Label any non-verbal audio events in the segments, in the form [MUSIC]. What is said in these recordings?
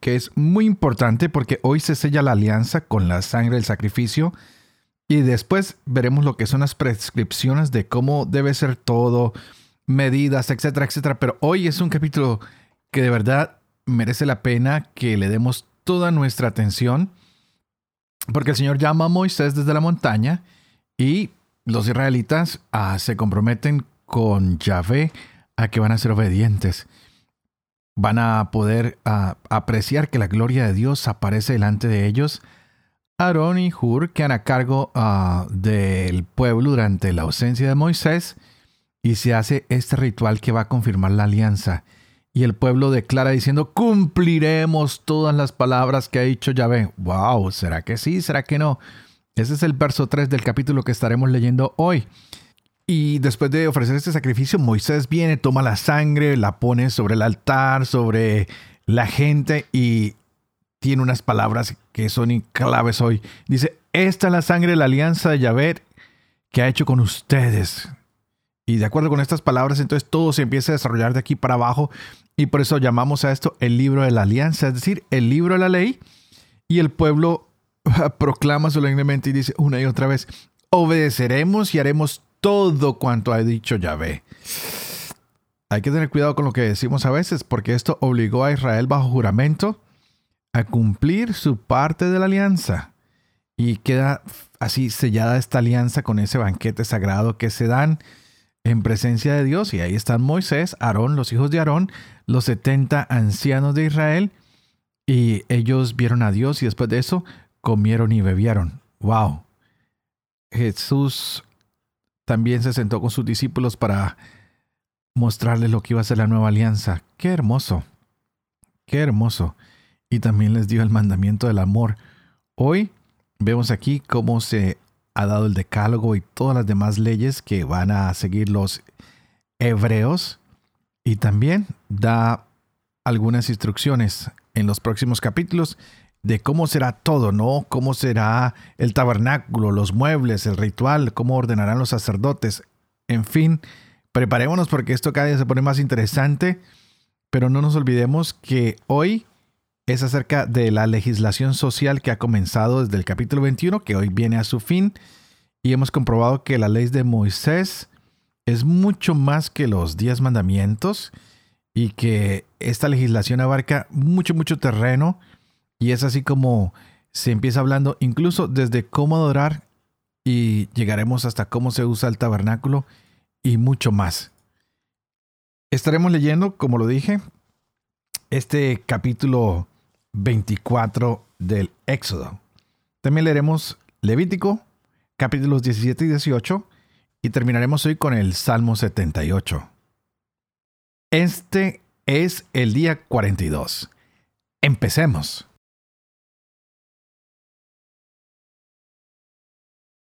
que es muy importante porque hoy se sella la alianza con la sangre del sacrificio y después veremos lo que son las prescripciones de cómo debe ser todo, medidas, etcétera, etcétera. Pero hoy es un capítulo que de verdad merece la pena que le demos toda nuestra atención porque el Señor llama a Moisés desde la montaña y los israelitas ah, se comprometen con Yahvé a que van a ser obedientes van a poder apreciar que la gloria de Dios aparece delante de ellos. Aarón y Hur quedan a cargo ah, del pueblo durante la ausencia de Moisés y se hace este ritual que va a confirmar la alianza. Y el pueblo declara diciendo, cumpliremos todas las palabras que ha dicho Yahvé. ¡Wow! ¿Será que sí? ¿Será que no? Ese es el verso 3 del capítulo que estaremos leyendo hoy. Y después de ofrecer este sacrificio, Moisés viene, toma la sangre, la pone sobre el altar, sobre la gente y tiene unas palabras que son claves hoy. Dice, esta es la sangre de la alianza de Yahvé que ha hecho con ustedes. Y de acuerdo con estas palabras, entonces todo se empieza a desarrollar de aquí para abajo. Y por eso llamamos a esto el libro de la alianza, es decir, el libro de la ley. Y el pueblo [LAUGHS] proclama solemnemente y dice una y otra vez, obedeceremos y haremos todo cuanto ha dicho Yahvé. Hay que tener cuidado con lo que decimos a veces, porque esto obligó a Israel bajo juramento a cumplir su parte de la alianza. Y queda así sellada esta alianza con ese banquete sagrado que se dan en presencia de Dios. Y ahí están Moisés, Aarón, los hijos de Aarón, los 70 ancianos de Israel. Y ellos vieron a Dios y después de eso comieron y bebieron. ¡Wow! Jesús también se sentó con sus discípulos para mostrarles lo que iba a ser la nueva alianza. Qué hermoso, qué hermoso. Y también les dio el mandamiento del amor. Hoy vemos aquí cómo se ha dado el decálogo y todas las demás leyes que van a seguir los hebreos. Y también da algunas instrucciones en los próximos capítulos de cómo será todo, ¿no? Cómo será el tabernáculo, los muebles, el ritual, cómo ordenarán los sacerdotes. En fin, preparémonos porque esto cada día se pone más interesante, pero no nos olvidemos que hoy es acerca de la legislación social que ha comenzado desde el capítulo 21, que hoy viene a su fin, y hemos comprobado que la ley de Moisés es mucho más que los diez mandamientos y que esta legislación abarca mucho, mucho terreno y es así como se empieza hablando incluso desde cómo adorar y llegaremos hasta cómo se usa el tabernáculo y mucho más. Estaremos leyendo, como lo dije, este capítulo 24 del Éxodo. También leeremos Levítico, capítulos 17 y 18, y terminaremos hoy con el Salmo 78. Este es el día 42. Empecemos.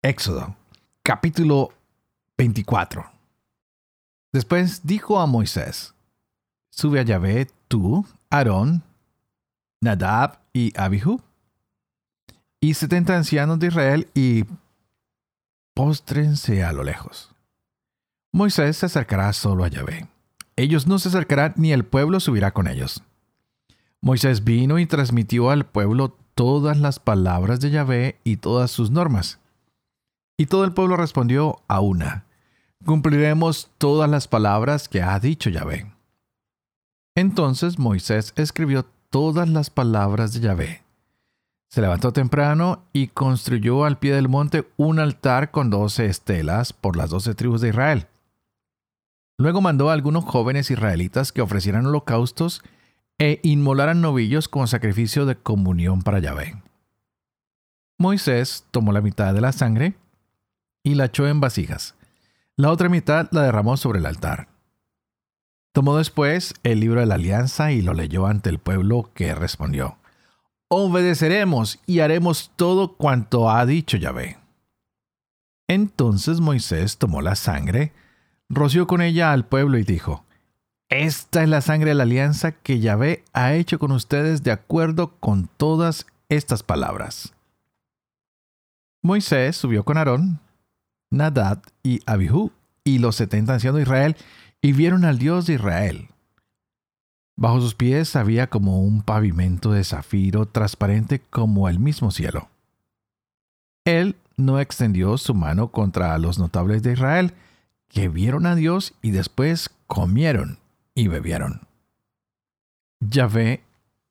Éxodo, capítulo 24. Después dijo a Moisés, sube a Yahvé tú, Aarón, Nadab y Abihu, y setenta ancianos de Israel, y póstrense a lo lejos. Moisés se acercará solo a Yahvé. Ellos no se acercarán ni el pueblo subirá con ellos. Moisés vino y transmitió al pueblo todas las palabras de Yahvé y todas sus normas. Y todo el pueblo respondió a una, cumpliremos todas las palabras que ha dicho Yahvé. Entonces Moisés escribió todas las palabras de Yahvé. Se levantó temprano y construyó al pie del monte un altar con doce estelas por las doce tribus de Israel. Luego mandó a algunos jóvenes israelitas que ofrecieran holocaustos e inmolaran novillos como sacrificio de comunión para Yahvé. Moisés tomó la mitad de la sangre y la echó en vasijas. La otra mitad la derramó sobre el altar. Tomó después el libro de la alianza y lo leyó ante el pueblo que respondió, obedeceremos y haremos todo cuanto ha dicho Yahvé. Entonces Moisés tomó la sangre, roció con ella al pueblo y dijo, Esta es la sangre de la alianza que Yahvé ha hecho con ustedes de acuerdo con todas estas palabras. Moisés subió con Aarón, Nadad y Abihu y los setenta ancianos de Israel y vieron al Dios de Israel. Bajo sus pies había como un pavimento de zafiro transparente como el mismo cielo. Él no extendió su mano contra los notables de Israel, que vieron a Dios y después comieron y bebieron. Yahvé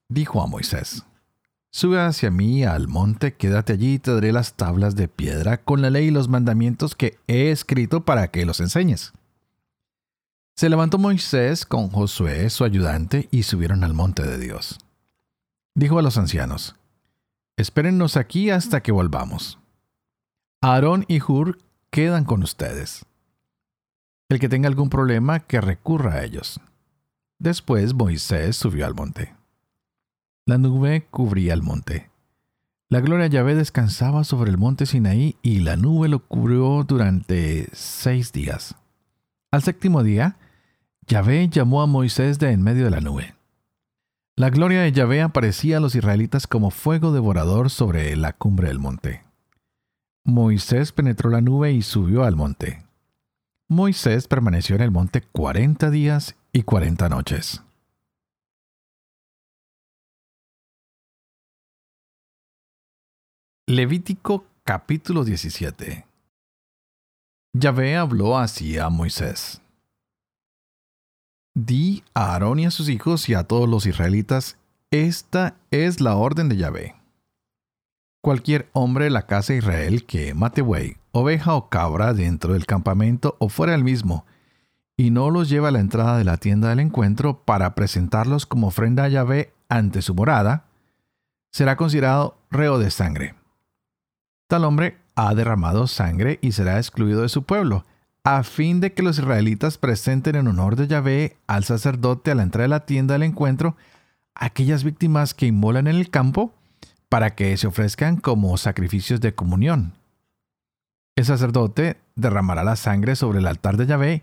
dijo a Moisés, Sube hacia mí al monte, quédate allí y te daré las tablas de piedra con la ley y los mandamientos que he escrito para que los enseñes. Se levantó Moisés con Josué, su ayudante, y subieron al monte de Dios. Dijo a los ancianos, Espérennos aquí hasta que volvamos. Aarón y Hur quedan con ustedes. El que tenga algún problema, que recurra a ellos. Después Moisés subió al monte. La nube cubría el monte. La gloria de Yahvé descansaba sobre el monte Sinaí y la nube lo cubrió durante seis días. Al séptimo día, Yahvé llamó a Moisés de en medio de la nube. La gloria de Yahvé aparecía a los israelitas como fuego devorador sobre la cumbre del monte. Moisés penetró la nube y subió al monte. Moisés permaneció en el monte cuarenta días y cuarenta noches. Levítico capítulo 17 Yahvé habló así a Moisés. Di a Aarón y a sus hijos y a todos los israelitas, esta es la orden de Yahvé. Cualquier hombre de la casa de Israel que mate buey, oveja o cabra dentro del campamento o fuera del mismo, y no los lleva a la entrada de la tienda del encuentro para presentarlos como ofrenda a Yahvé ante su morada, será considerado reo de sangre. Tal hombre ha derramado sangre y será excluido de su pueblo, a fin de que los israelitas presenten en honor de Yahvé al sacerdote a la entrada de la tienda del encuentro aquellas víctimas que inmolan en el campo para que se ofrezcan como sacrificios de comunión. El sacerdote derramará la sangre sobre el altar de Yahvé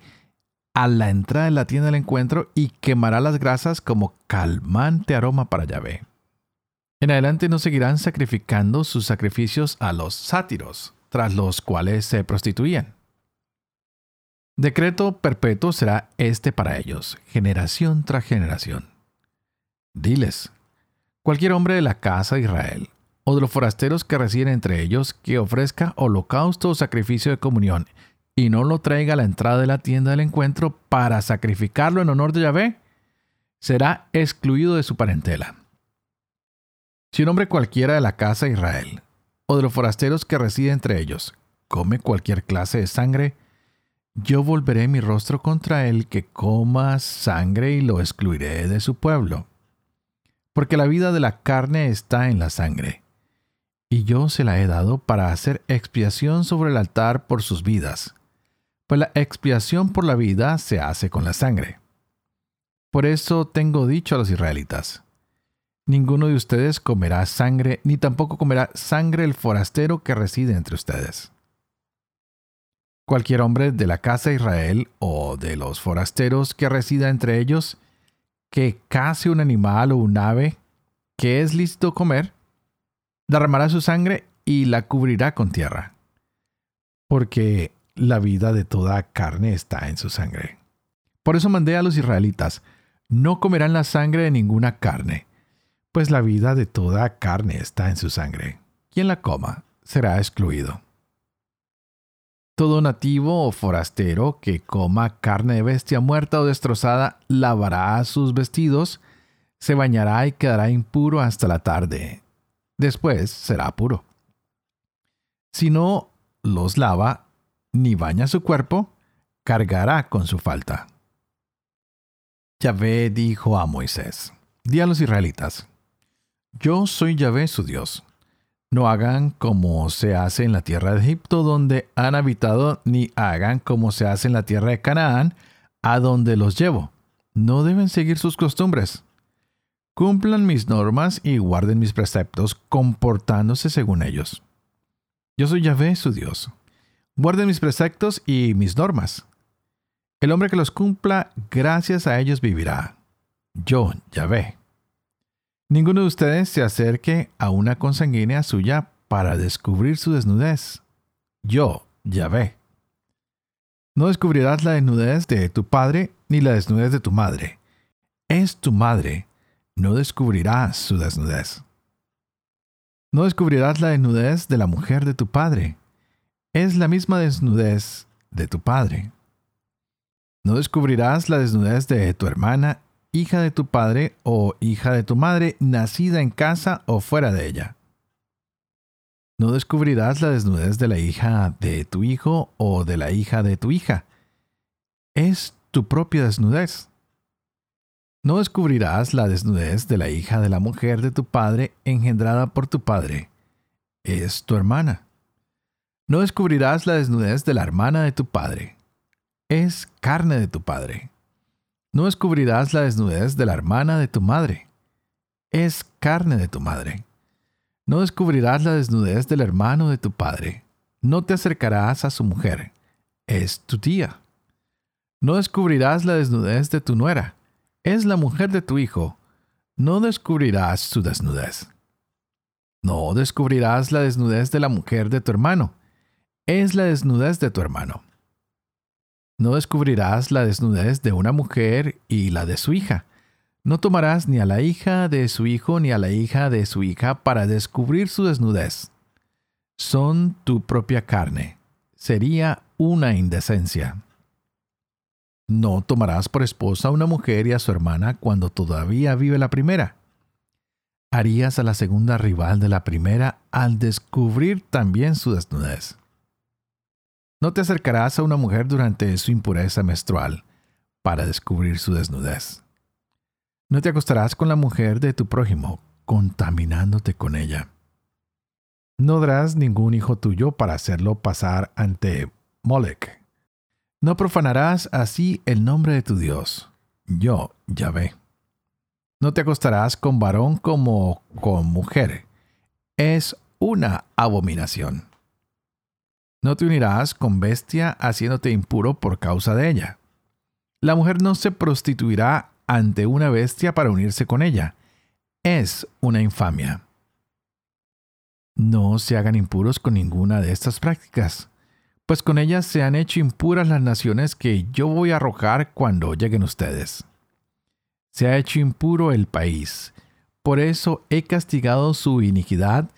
a la entrada de la tienda del encuentro y quemará las grasas como calmante aroma para Yahvé. En adelante no seguirán sacrificando sus sacrificios a los sátiros, tras los cuales se prostituían. Decreto perpetuo será este para ellos, generación tras generación. Diles, Cualquier hombre de la casa de Israel, o de los forasteros que residen entre ellos, que ofrezca holocausto o sacrificio de comunión, y no lo traiga a la entrada de la tienda del encuentro para sacrificarlo en honor de Yahvé, será excluido de su parentela. Si un hombre cualquiera de la casa de Israel, o de los forasteros que residen entre ellos, come cualquier clase de sangre, yo volveré mi rostro contra él que coma sangre y lo excluiré de su pueblo porque la vida de la carne está en la sangre. Y yo se la he dado para hacer expiación sobre el altar por sus vidas, pues la expiación por la vida se hace con la sangre. Por eso tengo dicho a los israelitas, ninguno de ustedes comerá sangre, ni tampoco comerá sangre el forastero que reside entre ustedes. Cualquier hombre de la casa de Israel o de los forasteros que resida entre ellos, que case un animal o un ave que es lícito comer, derramará su sangre y la cubrirá con tierra, porque la vida de toda carne está en su sangre. Por eso mandé a los israelitas, no comerán la sangre de ninguna carne, pues la vida de toda carne está en su sangre. Quien la coma será excluido. Todo nativo o forastero que coma carne de bestia muerta o destrozada lavará sus vestidos, se bañará y quedará impuro hasta la tarde. Después será puro. Si no los lava ni baña su cuerpo, cargará con su falta. Yahvé dijo a Moisés, di a los israelitas, yo soy Yahvé su Dios no hagan como se hace en la tierra de Egipto donde han habitado, ni hagan como se hace en la tierra de Canaán, a donde los llevo. No deben seguir sus costumbres. Cumplan mis normas y guarden mis preceptos, comportándose según ellos. Yo soy Yahvé, su Dios. Guarden mis preceptos y mis normas. El hombre que los cumpla, gracias a ellos vivirá. Yo, Yahvé. Ninguno de ustedes se acerque a una consanguínea suya para descubrir su desnudez. Yo, Yahvé. No descubrirás la desnudez de tu padre ni la desnudez de tu madre. Es tu madre. No descubrirás su desnudez. No descubrirás la desnudez de la mujer de tu padre. Es la misma desnudez de tu padre. No descubrirás la desnudez de tu hermana, hija de tu padre o hija de tu madre, nacida en casa o fuera de ella. No descubrirás la desnudez de la hija de tu hijo o de la hija de tu hija. Es tu propia desnudez. No descubrirás la desnudez de la hija de la mujer de tu padre engendrada por tu padre. Es tu hermana. No descubrirás la desnudez de la hermana de tu padre. Es carne de tu padre. No descubrirás la desnudez de la hermana de tu madre. Es carne de tu madre. No descubrirás la desnudez del hermano de tu padre. No te acercarás a su mujer. Es tu tía. No descubrirás la desnudez de tu nuera. Es la mujer de tu hijo. No descubrirás su desnudez. No descubrirás la desnudez de la mujer de tu hermano. Es la desnudez de tu hermano. No descubrirás la desnudez de una mujer y la de su hija. No tomarás ni a la hija de su hijo ni a la hija de su hija para descubrir su desnudez. Son tu propia carne. Sería una indecencia. No tomarás por esposa a una mujer y a su hermana cuando todavía vive la primera. Harías a la segunda rival de la primera al descubrir también su desnudez. No te acercarás a una mujer durante su impureza menstrual para descubrir su desnudez. No te acostarás con la mujer de tu prójimo, contaminándote con ella. No darás ningún hijo tuyo para hacerlo pasar ante Molech. No profanarás así el nombre de tu Dios. Yo, Yahvé. No te acostarás con varón como con mujer. Es una abominación. No te unirás con bestia haciéndote impuro por causa de ella. La mujer no se prostituirá ante una bestia para unirse con ella. Es una infamia. No se hagan impuros con ninguna de estas prácticas, pues con ellas se han hecho impuras las naciones que yo voy a arrojar cuando lleguen ustedes. Se ha hecho impuro el país, por eso he castigado su iniquidad,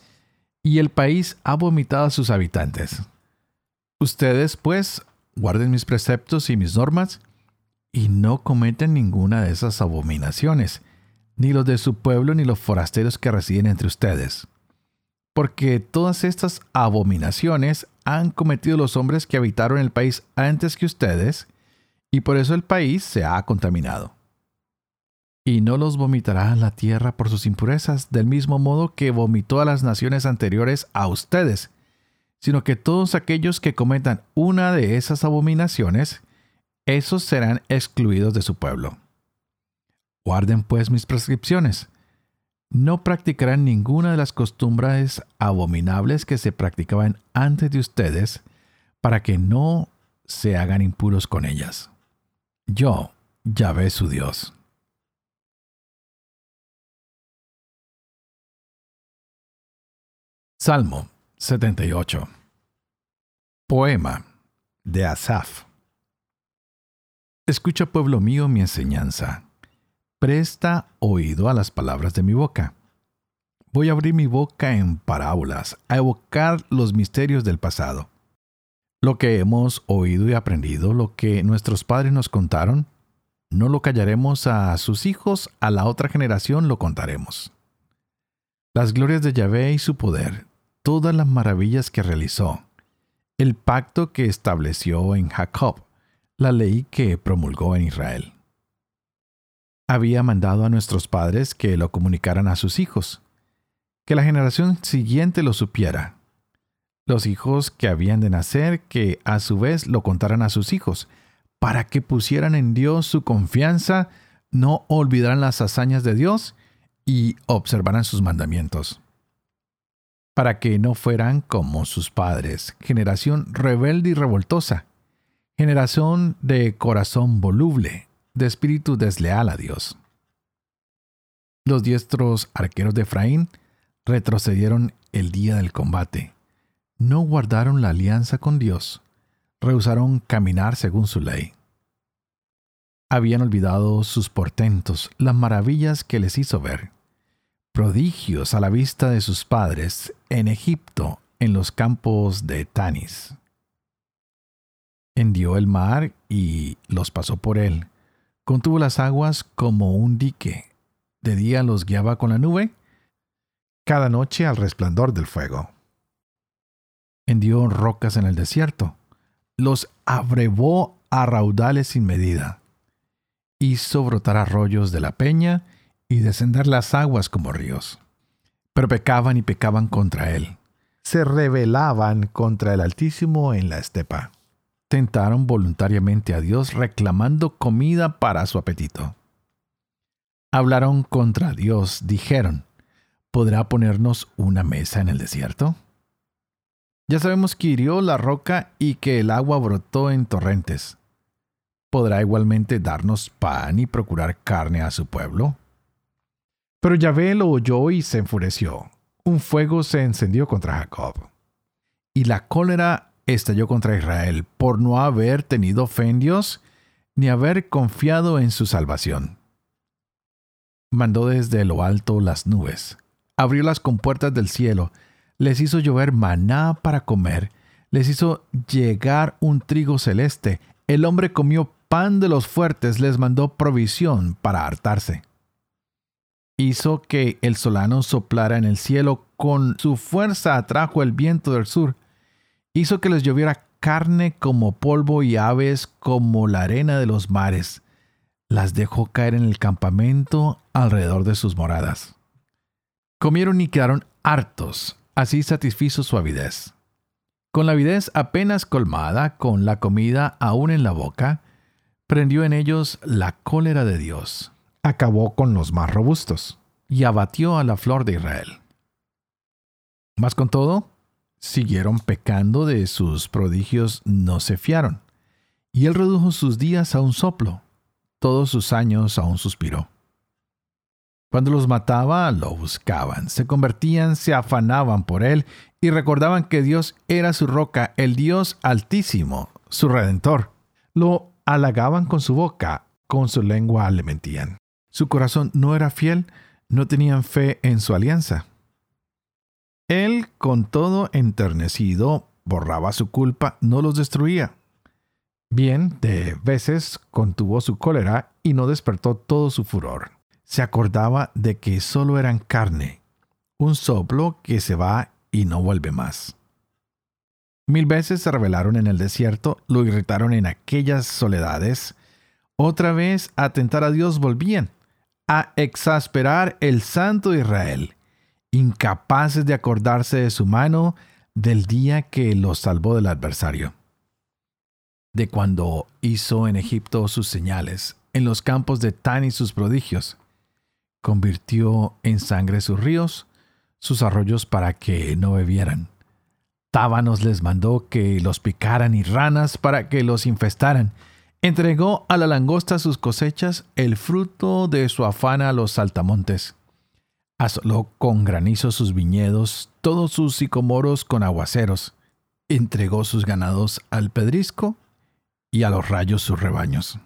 y el país ha vomitado a sus habitantes. Ustedes, pues, guarden mis preceptos y mis normas, y no cometen ninguna de esas abominaciones, ni los de su pueblo ni los forasteros que residen entre ustedes. Porque todas estas abominaciones han cometido los hombres que habitaron el país antes que ustedes, y por eso el país se ha contaminado. Y no los vomitará la tierra por sus impurezas, del mismo modo que vomitó a las naciones anteriores a ustedes, sino que todos aquellos que cometan una de esas abominaciones, esos serán excluidos de su pueblo. Guarden pues mis prescripciones. No practicarán ninguna de las costumbres abominables que se practicaban antes de ustedes, para que no se hagan impuros con ellas. Yo, Yahvé su Dios. Salmo 78 Poema de Asaf Escucha, pueblo mío, mi enseñanza. Presta oído a las palabras de mi boca. Voy a abrir mi boca en parábolas, a evocar los misterios del pasado. Lo que hemos oído y aprendido, lo que nuestros padres nos contaron, no lo callaremos a sus hijos, a la otra generación lo contaremos. Las glorias de Yahvé y su poder, todas las maravillas que realizó, el pacto que estableció en Jacob, la ley que promulgó en Israel. Había mandado a nuestros padres que lo comunicaran a sus hijos, que la generación siguiente lo supiera. Los hijos que habían de nacer, que a su vez lo contaran a sus hijos, para que pusieran en Dios su confianza, no olvidaran las hazañas de Dios y observaran sus mandamientos, para que no fueran como sus padres, generación rebelde y revoltosa, generación de corazón voluble, de espíritu desleal a Dios. Los diestros arqueros de Efraín retrocedieron el día del combate. No guardaron la alianza con Dios. Rehusaron caminar según su ley. Habían olvidado sus portentos, las maravillas que les hizo ver. Prodigios a la vista de sus padres en Egipto, en los campos de Tanis. Hendió el mar y los pasó por él. Contuvo las aguas como un dique. De día los guiaba con la nube cada noche al resplandor del fuego. Hendió rocas en el desierto, los abrevó a raudales sin medida, hizo brotar arroyos de la peña y descender las aguas como ríos. Pero pecaban y pecaban contra él. Se rebelaban contra el Altísimo en la estepa. Tentaron voluntariamente a Dios reclamando comida para su apetito. Hablaron contra Dios, dijeron, ¿podrá ponernos una mesa en el desierto? Ya sabemos que hirió la roca y que el agua brotó en torrentes. ¿Podrá igualmente darnos pan y procurar carne a su pueblo? Pero Yahvé lo oyó y se enfureció. Un fuego se encendió contra Jacob. Y la cólera estalló contra Israel por no haber tenido fe en Dios ni haber confiado en su salvación. Mandó desde lo alto las nubes, abrió las compuertas del cielo, les hizo llover maná para comer, les hizo llegar un trigo celeste, el hombre comió pan de los fuertes, les mandó provisión para hartarse. Hizo que el solano soplara en el cielo, con su fuerza atrajo el viento del sur, hizo que les lloviera carne como polvo y aves como la arena de los mares, las dejó caer en el campamento alrededor de sus moradas. Comieron y quedaron hartos, así satisfizo su avidez. Con la avidez apenas colmada, con la comida aún en la boca, prendió en ellos la cólera de Dios. Acabó con los más robustos y abatió a la flor de Israel. Mas con todo, siguieron pecando de sus prodigios, no se fiaron, y él redujo sus días a un soplo, todos sus años a un suspiro. Cuando los mataba, lo buscaban, se convertían, se afanaban por él y recordaban que Dios era su roca, el Dios altísimo, su redentor. Lo halagaban con su boca, con su lengua le mentían. Su corazón no era fiel, no tenían fe en su alianza. Él, con todo enternecido, borraba su culpa, no los destruía. Bien, de veces contuvo su cólera y no despertó todo su furor se acordaba de que solo eran carne, un soplo que se va y no vuelve más. Mil veces se rebelaron en el desierto, lo irritaron en aquellas soledades, otra vez a tentar a Dios volvían, a exasperar el santo Israel, incapaces de acordarse de su mano del día que los salvó del adversario. De cuando hizo en Egipto sus señales, en los campos de Tan y sus prodigios, convirtió en sangre sus ríos, sus arroyos para que no bebieran. Tábanos les mandó que los picaran y ranas para que los infestaran. Entregó a la langosta sus cosechas, el fruto de su afán a los saltamontes. Asoló con granizo sus viñedos, todos sus sicomoros con aguaceros. Entregó sus ganados al pedrisco y a los rayos sus rebaños.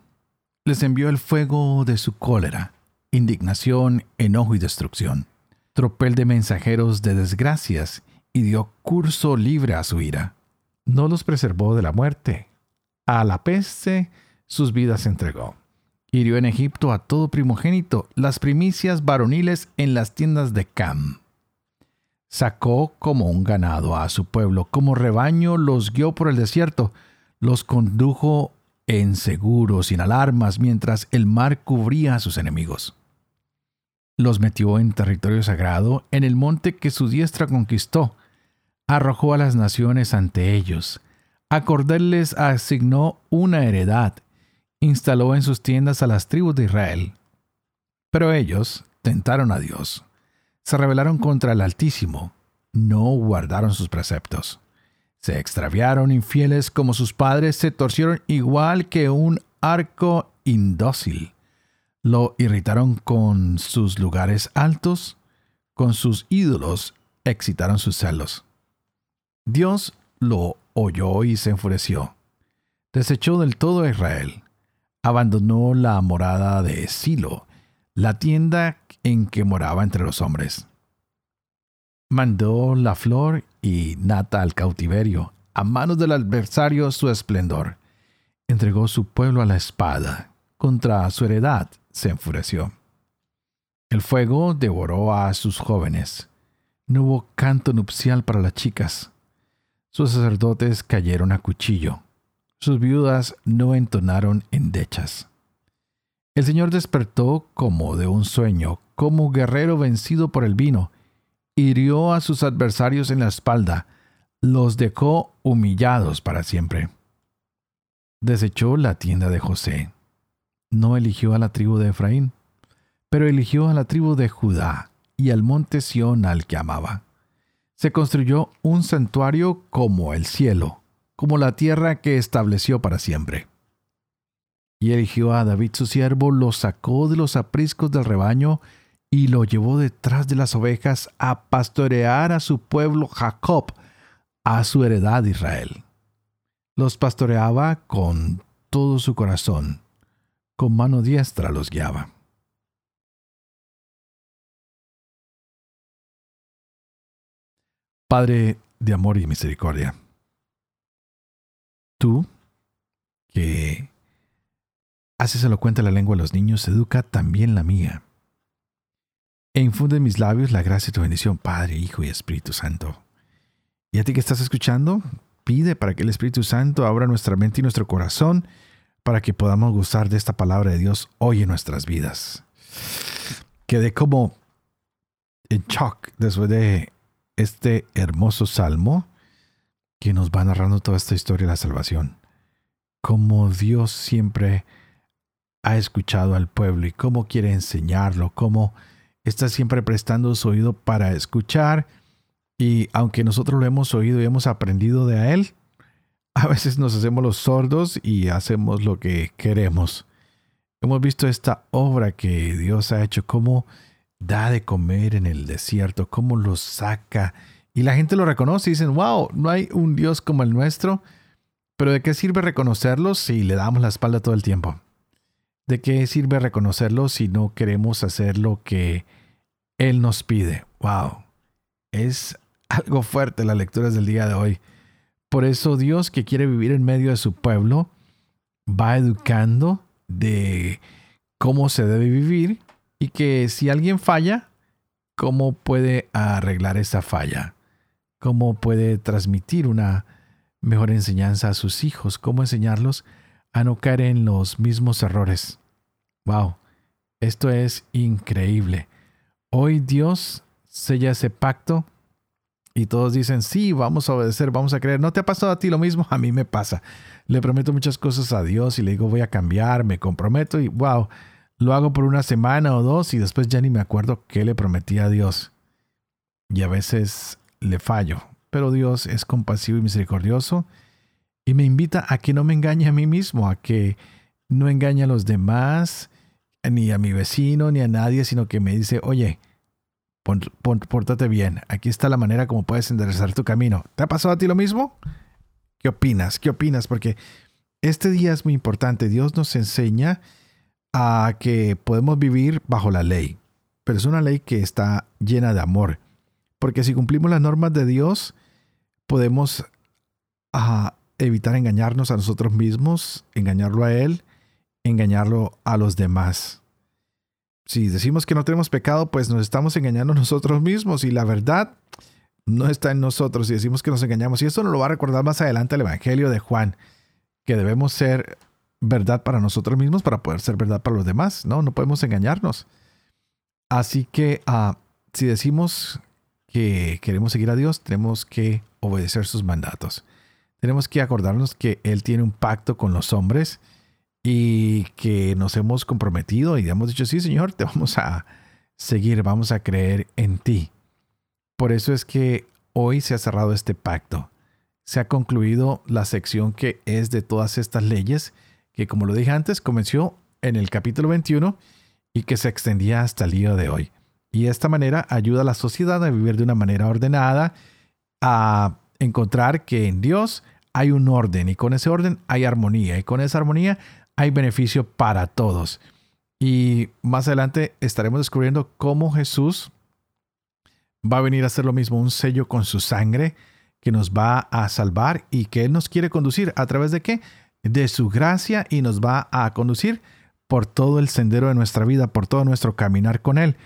Les envió el fuego de su cólera indignación, enojo y destrucción, tropel de mensajeros de desgracias y dio curso libre a su ira. No los preservó de la muerte. A la peste sus vidas entregó. Hirió en Egipto a todo primogénito, las primicias varoniles en las tiendas de Cam. Sacó como un ganado a su pueblo, como rebaño los guió por el desierto, los condujo en seguro, sin alarmas, mientras el mar cubría a sus enemigos los metió en territorio sagrado, en el monte que su diestra conquistó, arrojó a las naciones ante ellos, a Cordel asignó una heredad, instaló en sus tiendas a las tribus de Israel. Pero ellos, tentaron a Dios. Se rebelaron contra el Altísimo. No guardaron sus preceptos. Se extraviaron infieles como sus padres, se torcieron igual que un arco indócil. Lo irritaron con sus lugares altos, con sus ídolos excitaron sus celos. Dios lo oyó y se enfureció. Desechó del todo a Israel. Abandonó la morada de Silo, la tienda en que moraba entre los hombres. Mandó la flor y nata al cautiverio, a manos del adversario su esplendor. Entregó su pueblo a la espada, contra su heredad se enfureció. El fuego devoró a sus jóvenes. No hubo canto nupcial para las chicas. Sus sacerdotes cayeron a cuchillo. Sus viudas no entonaron endechas. El Señor despertó como de un sueño, como guerrero vencido por el vino, hirió a sus adversarios en la espalda, los dejó humillados para siempre. Desechó la tienda de José. No eligió a la tribu de Efraín, pero eligió a la tribu de Judá y al monte Sión al que amaba. Se construyó un santuario como el cielo, como la tierra que estableció para siempre. Y eligió a David su siervo, lo sacó de los apriscos del rebaño y lo llevó detrás de las ovejas a pastorear a su pueblo Jacob, a su heredad Israel. Los pastoreaba con todo su corazón, con mano diestra los guiaba. Padre de amor y misericordia, tú que haces elocuente la lengua de los niños, educa también la mía e infunde en mis labios la gracia y tu bendición, Padre, Hijo y Espíritu Santo. Y a ti que estás escuchando, pide para que el Espíritu Santo abra nuestra mente y nuestro corazón para que podamos gozar de esta palabra de Dios hoy en nuestras vidas. Quedé como en shock después de este hermoso salmo que nos va narrando toda esta historia de la salvación. Cómo Dios siempre ha escuchado al pueblo y cómo quiere enseñarlo, cómo está siempre prestando su oído para escuchar y aunque nosotros lo hemos oído y hemos aprendido de él, a veces nos hacemos los sordos y hacemos lo que queremos. Hemos visto esta obra que Dios ha hecho, cómo da de comer en el desierto, cómo lo saca. Y la gente lo reconoce y dicen, wow, no hay un Dios como el nuestro. Pero ¿de qué sirve reconocerlo si le damos la espalda todo el tiempo? ¿De qué sirve reconocerlo si no queremos hacer lo que Él nos pide? ¡Wow! Es algo fuerte las lecturas del día de hoy. Por eso Dios que quiere vivir en medio de su pueblo va educando de cómo se debe vivir y que si alguien falla, cómo puede arreglar esa falla, cómo puede transmitir una mejor enseñanza a sus hijos, cómo enseñarlos a no caer en los mismos errores. Wow, esto es increíble. Hoy Dios sella ese pacto y todos dicen, sí, vamos a obedecer, vamos a creer. ¿No te ha pasado a ti lo mismo? [LAUGHS] A mí me pasa. Le prometo muchas cosas a Dios y le digo, voy a cambiar, me comprometo y wow, lo hago por una semana o dos y después ya ni me acuerdo qué le prometí a Dios. Y a veces le fallo, pero Dios es compasivo y misericordioso y me invita a que no me engañe a mí mismo, a que no engañe a los demás, ni a mi vecino, ni a nadie, sino que me dice, oye, pórtate bien, aquí está la manera como puedes enderezar tu camino. ¿Te ha pasado a ti lo mismo? ¿Qué opinas? ¿Qué opinas? Porque este día es muy importante. Dios nos enseña a que podemos vivir bajo la ley, pero es una ley que está llena de amor. Porque si cumplimos las normas de Dios, podemos evitar engañarnos a nosotros mismos, engañarlo a Él, engañarlo a los demás. Si decimos que no tenemos pecado, pues nos estamos engañando [LAUGHS] nosotros mismos y la verdad no está en nosotros y decimos que nos engañamos. Y esto nos lo va a recordar más adelante el Evangelio de Juan, que debemos ser verdad para nosotros mismos para poder ser verdad para los demás. No, no podemos engañarnos. Así que ah, si decimos que queremos seguir a Dios, tenemos que obedecer sus mandatos tenemos que acordarnos que Él tiene un pacto con los hombres y que nos hemos comprometido y hemos dicho, sí, Señor, te vamos a, seguir, vamos a creer en ti. Por eso es que hoy se ha cerrado este pacto. Se ha concluido la sección que es de todas estas leyes, que como lo dije antes, comenzó en el capítulo 21 y que se extendía hasta el día de hoy. Y de esta manera ayuda a la sociedad a vivir de una manera ordenada, a encontrar que en Dios hay un orden y con ese orden hay armonía y con esa armonía hay beneficio para todos. Y más adelante estaremos descubriendo cómo Jesús va a venir a hacer lo mismo, un sello con su sangre que nos va a salvar y que Él nos quiere conducir a través de qué? De su gracia y nos va a conducir por todo el sendero de nuestra vida, por todo nuestro caminar con Él.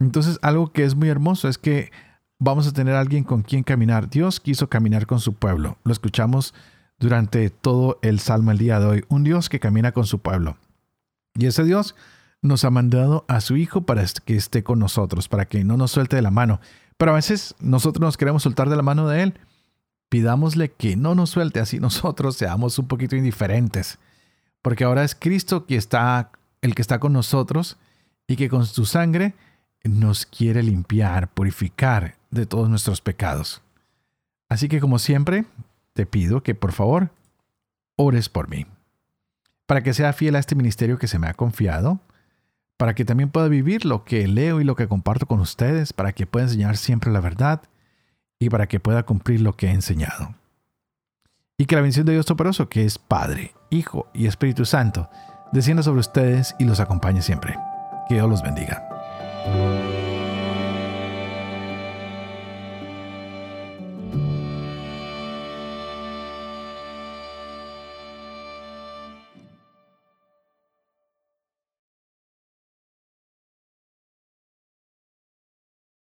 Entonces algo que es muy hermoso es que vamos a tener alguien con quien caminar. Dios quiso caminar con su pueblo. Lo escuchamos durante todo el salmo el día de hoy. Un Dios que camina con su pueblo. Y ese Dios nos ha mandado a su Hijo para que esté con nosotros, para que no nos suelte de la mano. Pero a veces nosotros nos queremos soltar de la mano de Él. Pidámosle que no nos suelte, así [LAUGHS] nosotros seamos un poquito indiferentes. Porque ahora es Cristo que está, el que está con nosotros y que con su sangre nos quiere limpiar, purificar de todos nuestros pecados. Así que como siempre, te pido que por favor ores por mí, para que sea fiel a este ministerio que se me ha confiado, para que también pueda vivir lo que leo y lo que comparto con ustedes, para que pueda enseñar siempre la verdad y para que pueda cumplir lo que he enseñado. Y que la bendición de Dios Toporoso, que es Padre, Hijo y Espíritu Santo, descienda sobre ustedes y los acompañe siempre. Que Dios los bendiga. Bye.